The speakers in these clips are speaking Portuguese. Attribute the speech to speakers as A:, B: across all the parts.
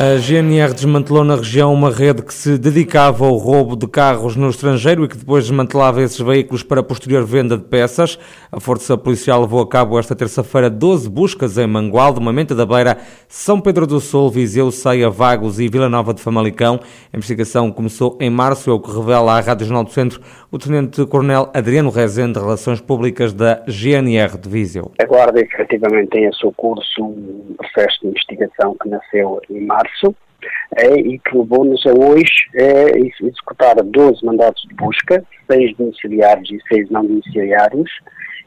A: A GNR desmantelou na região uma rede que se dedicava ao roubo de carros no estrangeiro e que depois desmantelava esses veículos para posterior venda de peças. A Força Policial levou a cabo esta terça-feira 12 buscas em Mangualde, Mamenta da Beira, São Pedro do Sul, Viseu, Ceia, Vagos e Vila Nova de Famalicão. A investigação começou em março, é o que revela à Rádio Jornal do Centro o Tenente-Coronel Adriano Rezende, de Relações Públicas da GNR de Viseu.
B: A Guarda efetivamente tem a seu curso um processo de investigação que nasceu em março março é, e que levou-nos a hoje é, executar 12 mandatos de busca, 6 domiciliários e 6 não domiciliários,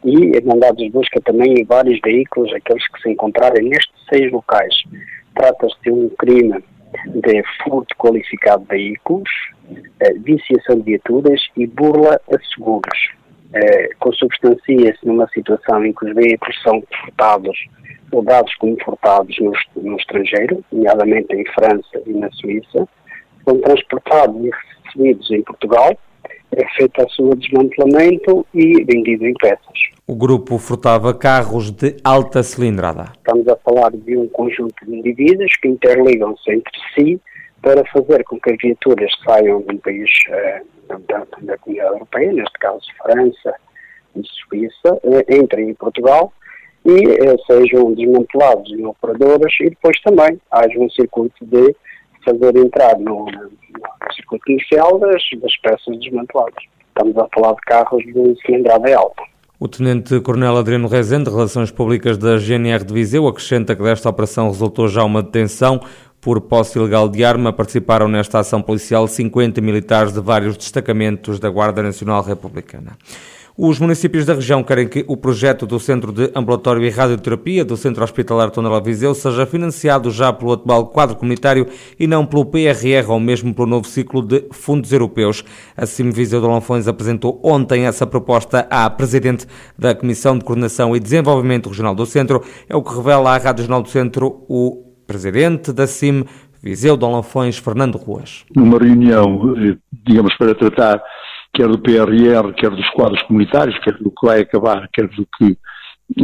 B: e mandados de busca também em vários veículos, aqueles que se encontrarem nestes seis locais. Trata-se de um crime de furto qualificado de veículos, é, viciação de viaturas e burla a seguros. É, consubstancia-se numa situação em que os veículos são furtados dados como furtados no, no estrangeiro, nomeadamente em França e na Suíça, são transportados e recebidos em Portugal, é feito o seu desmantelamento e vendido em peças.
A: O grupo furtava carros de alta cilindrada.
B: Estamos a falar de um conjunto de indivíduos que interligam-se entre si para fazer com que as viaturas saiam de um país eh, da, da Comunidade Europeia, neste caso França e Suíça, eh, entrem em Portugal e eh, sejam desmantelados em operadoras e depois também haja um circuito de fazer entrar no, no circuito inicial das, das peças desmanteladas. Estamos a falar de carros de cilindrada alta.
A: O Tenente-Coronel Adriano Rezende, de Relações Públicas da GNR de Viseu, acrescenta que desta operação resultou já uma detenção por posse ilegal de arma. Participaram nesta ação policial 50 militares de vários destacamentos da Guarda Nacional Republicana. Os municípios da região querem que o projeto do Centro de Ambulatório e Radioterapia do Centro Hospitalar Tondela Viseu seja financiado já pelo atual quadro comunitário e não pelo PRR ou mesmo pelo novo ciclo de fundos europeus. A CIM Viseu de Lanfões apresentou ontem essa proposta à Presidente da Comissão de Coordenação e Desenvolvimento Regional do Centro. É o que revela à Rádio Jornal do Centro o Presidente da CIM Viseu de Lanfões, Fernando Ruas.
C: Numa reunião, eh, digamos, para tratar quer do PRR, quer dos quadros comunitários, quer do que vai acabar, quer do que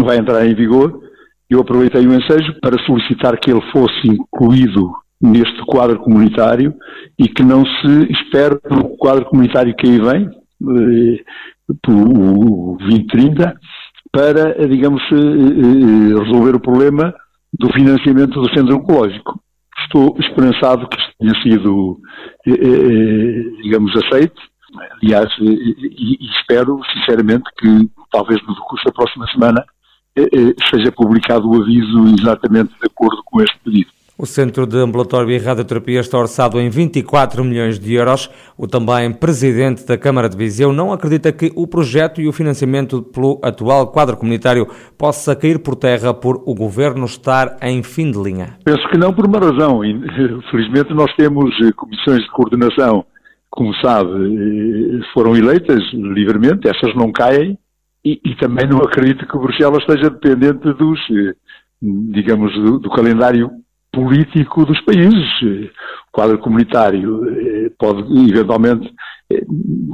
C: vai entrar em vigor, eu aproveitei o ensejo para solicitar que ele fosse incluído neste quadro comunitário e que não se espere pelo quadro comunitário que aí vem, eh, pelo 2030, para, digamos, eh, eh, resolver o problema do financiamento do centro oncológico. Estou esperançado que isto tenha sido, digamos, aceito Aliás, e, e espero sinceramente que talvez no curso da próxima semana eh, eh, seja publicado o aviso exatamente de acordo com este pedido.
A: O Centro de Ambulatório e Radioterapia está orçado em 24 milhões de euros. O também presidente da Câmara de Viseu não acredita que o projeto e o financiamento pelo atual quadro comunitário possa cair por terra por o governo estar em fim de linha.
C: Penso que não por uma razão. Felizmente nós temos eh, comissões de coordenação como sabe, eh, foram eleitas livremente, essas não caem, e, e também não acredito que Bruxelas esteja dependente dos, eh, digamos, do, do calendário político dos países. O quadro comunitário eh, pode, eventualmente,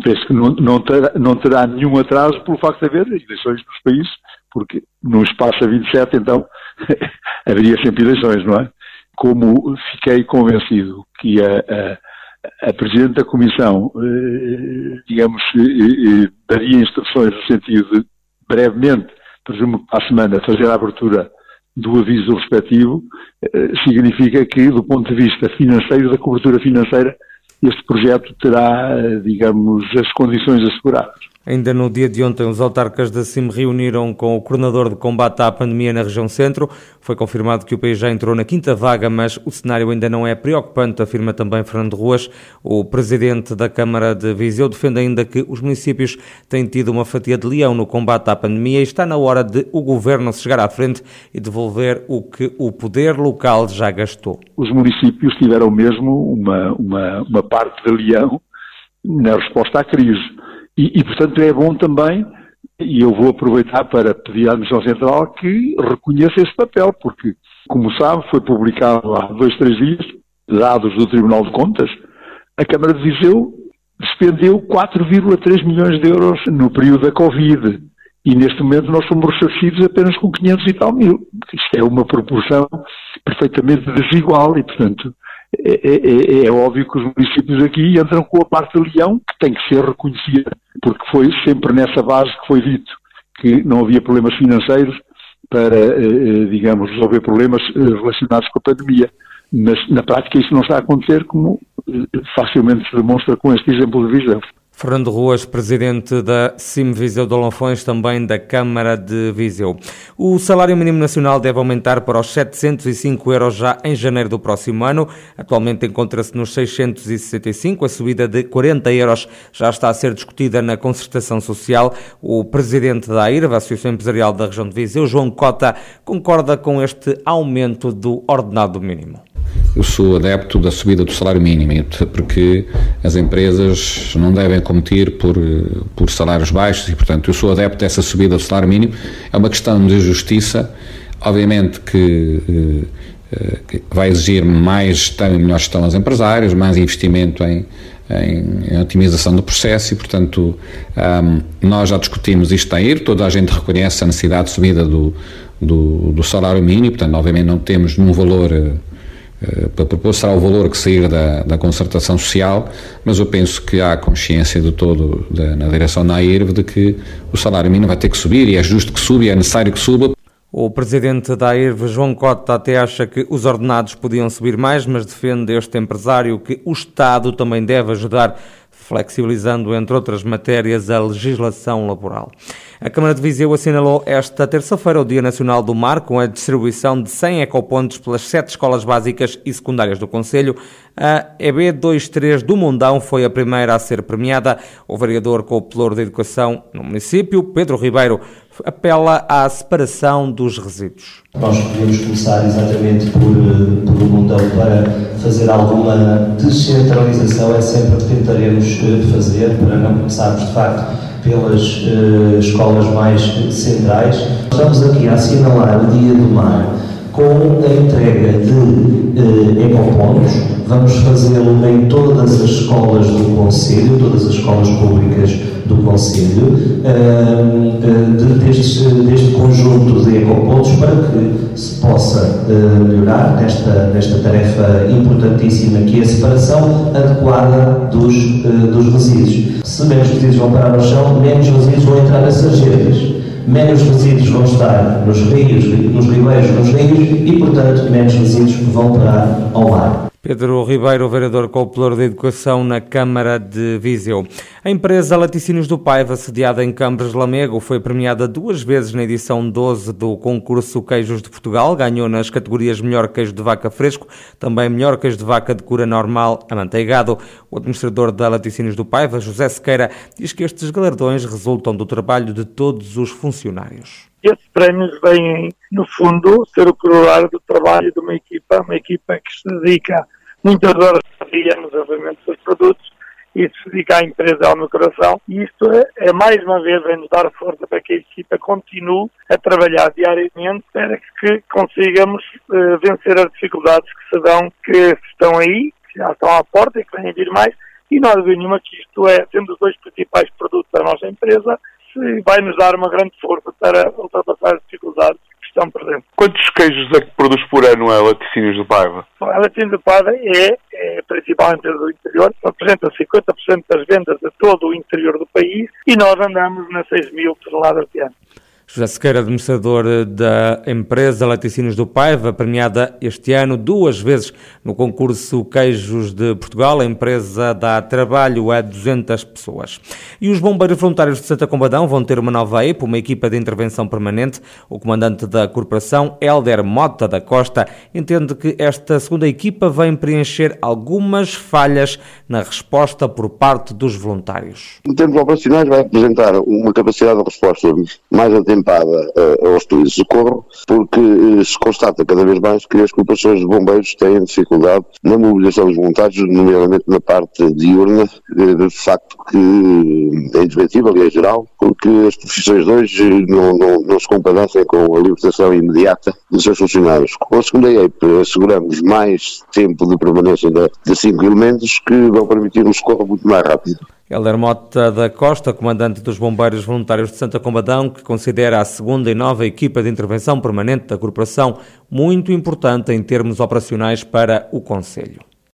C: penso que não, não, terá, não terá nenhum atraso pelo facto de haver eleições nos países, porque num espaço a 27, então, haveria sempre eleições, não é? Como fiquei convencido que a, a a Presidente da Comissão, eh, digamos, eh, eh, daria instruções no sentido de, brevemente, presumo que a semana, fazer a abertura do aviso respectivo, significa que, do ponto de vista financeiro, da cobertura financeira, este projeto terá, digamos, as condições asseguradas.
A: Ainda no dia de ontem, os autarcas da CIM reuniram com o coordenador de combate à pandemia na região centro. Foi confirmado que o país já entrou na quinta vaga, mas o cenário ainda não é preocupante, afirma também Fernando Ruas. O presidente da Câmara de Viseu defende ainda que os municípios têm tido uma fatia de leão no combate à pandemia e está na hora de o governo se chegar à frente e devolver o que o poder local já gastou.
C: Os municípios tiveram mesmo uma, uma, uma parte de leão na resposta à crise e, e, portanto, é bom também, e eu vou aproveitar para pedir à Administração Central que reconheça esse papel, porque, como sabe, foi publicado há dois, três dias, dados do Tribunal de Contas, a Câmara de Viseu despendeu 4,3 milhões de euros no período da Covid. e neste momento nós somos ressarcidos apenas com 500 e tal mil. Isto é uma proporção perfeitamente desigual e, portanto, é, é, é, é, óbvio que os municípios aqui entram com a parte de leão que tem que ser reconhecida, porque foi sempre nessa base que foi dito que não havia problemas financeiros para, eh, eh, digamos, resolver problemas eh, relacionados com a pandemia. Mas na prática isso não está a acontecer como facilmente se demonstra com este exemplo de Viseu.
A: Fernando Ruas, presidente da CIM Viseu de Olonfões, também da Câmara de Viseu. O salário mínimo nacional deve aumentar para os 705 euros já em janeiro do próximo ano. Atualmente encontra-se nos 665. A subida de 40 euros já está a ser discutida na concertação social. O presidente da AIRVA, Associação Empresarial da Região de Viseu, João Cota, concorda com este aumento do ordenado mínimo
D: eu sou adepto da subida do salário mínimo, porque as empresas não devem competir por, por salários baixos e, portanto, eu sou adepto dessa subida do salário mínimo. É uma questão de justiça, obviamente que, eh, vai exigir mais gestão e melhor gestão aos empresários, mais investimento em, em, em otimização do processo e, portanto, um, nós já discutimos isto a ir, toda a gente reconhece a necessidade de subida do, do, do salário mínimo, portanto, obviamente não temos num valor eh, para propor será o valor que sair da, da concertação social, mas eu penso que há consciência de todo na direção da AIRV de que o salário mínimo vai ter que subir e é justo que suba e é necessário que suba.
A: O presidente da AIRV, João Cota, até acha que os ordenados podiam subir mais, mas defende este empresário que o Estado também deve ajudar flexibilizando, entre outras matérias, a legislação laboral. A Câmara de Viseu assinalou esta terça-feira o Dia Nacional do Mar, com a distribuição de 100 ecopontos pelas sete escolas básicas e secundárias do Conselho. A EB23 do Mundão foi a primeira a ser premiada. O vereador com o Pelouro de Educação no município, Pedro Ribeiro, apela à separação dos resíduos.
E: Nós podemos começar exatamente por, eh, por um Mundão para fazer alguma descentralização, é sempre o que tentaremos eh, fazer, para não começarmos de facto pelas uh, escolas mais centrais. Estamos aqui a assinalar o Dia do Mar com a entrega de uh, ecopontos. Vamos fazê-lo em todas as escolas do Conselho, todas as escolas públicas do Conselho, uh, de, deste, deste conjunto de ecopontos para que se possa uh, melhorar nesta, nesta tarefa importantíssima que é a separação adequada dos, dos resíduos. Se menos resíduos vão parar no chão, menos resíduos vão entrar nas sarjetas menos resíduos vão estar nos rios, nos ribeiros, nos rios e, portanto, menos resíduos vão parar ao mar.
A: Pedro Ribeiro, vereador Coupelouro de Educação na Câmara de Viseu. A empresa Laticínios do Paiva, sediada em Cambres Lamego, foi premiada duas vezes na edição 12 do concurso Queijos de Portugal. Ganhou nas categorias Melhor Queijo de Vaca Fresco, também Melhor Queijo de Vaca de Cura Normal, amanteigado. O administrador da Laticínios do Paiva, José Sequeira, diz que estes galardões resultam do trabalho de todos os funcionários.
F: Esses prémios vêm, no fundo, ser o corolário do trabalho de uma equipa, uma equipa que se dedica muitas horas no desenvolvimento dos produtos e se dedica à empresa ao meu coração. E isto é, é mais uma vez vem-nos dar força para que a equipa continue a trabalhar diariamente para que consigamos uh, vencer as dificuldades que se dão, que estão aí, que já estão à porta e que vêm vir mais. E não há dúvida nenhuma que isto é, sendo os dois principais produtos da nossa empresa, vai nos dar uma grande força para ultrapassar as dificuldades
G: Quantos queijos é que produz por ano a Laticínios do Paiva?
F: A Laticínios do Paiva é, é a principal empresa do interior, representa 50% das vendas de todo o interior do país e nós andamos nas 6 mil toneladas de ano.
A: José Sequeira, administrador da empresa Laticínios do Paiva, premiada este ano duas vezes no concurso Queijos de Portugal. A empresa dá trabalho a 200 pessoas. E os bombeiros voluntários de Santa Combadão vão ter uma nova EPO, uma equipa de intervenção permanente. O comandante da corporação, Helder Mota da Costa, entende que esta segunda equipa vem preencher algumas falhas na resposta por parte dos voluntários.
H: Em termos operacionais, vai apresentar uma capacidade de resposta mais atempada atentada uh, aos pedidos de socorro, porque uh, se constata cada vez mais que as corporações de bombeiros têm dificuldade na mobilização dos voluntários, nomeadamente na parte diurna, uh, de facto que é indefetível e é geral, porque as profissões de hoje não, não, não se compadecem com a libertação imediata dos seus funcionários. Com a segunda EIP asseguramos mais tempo de permanência de, de cinco elementos que vão permitir um socorro muito mais rápido.
A: Helder Mota da Costa, comandante dos Bombeiros Voluntários de Santa Combadão, que considera a segunda e nova equipa de intervenção permanente da corporação muito importante em termos operacionais para o Conselho.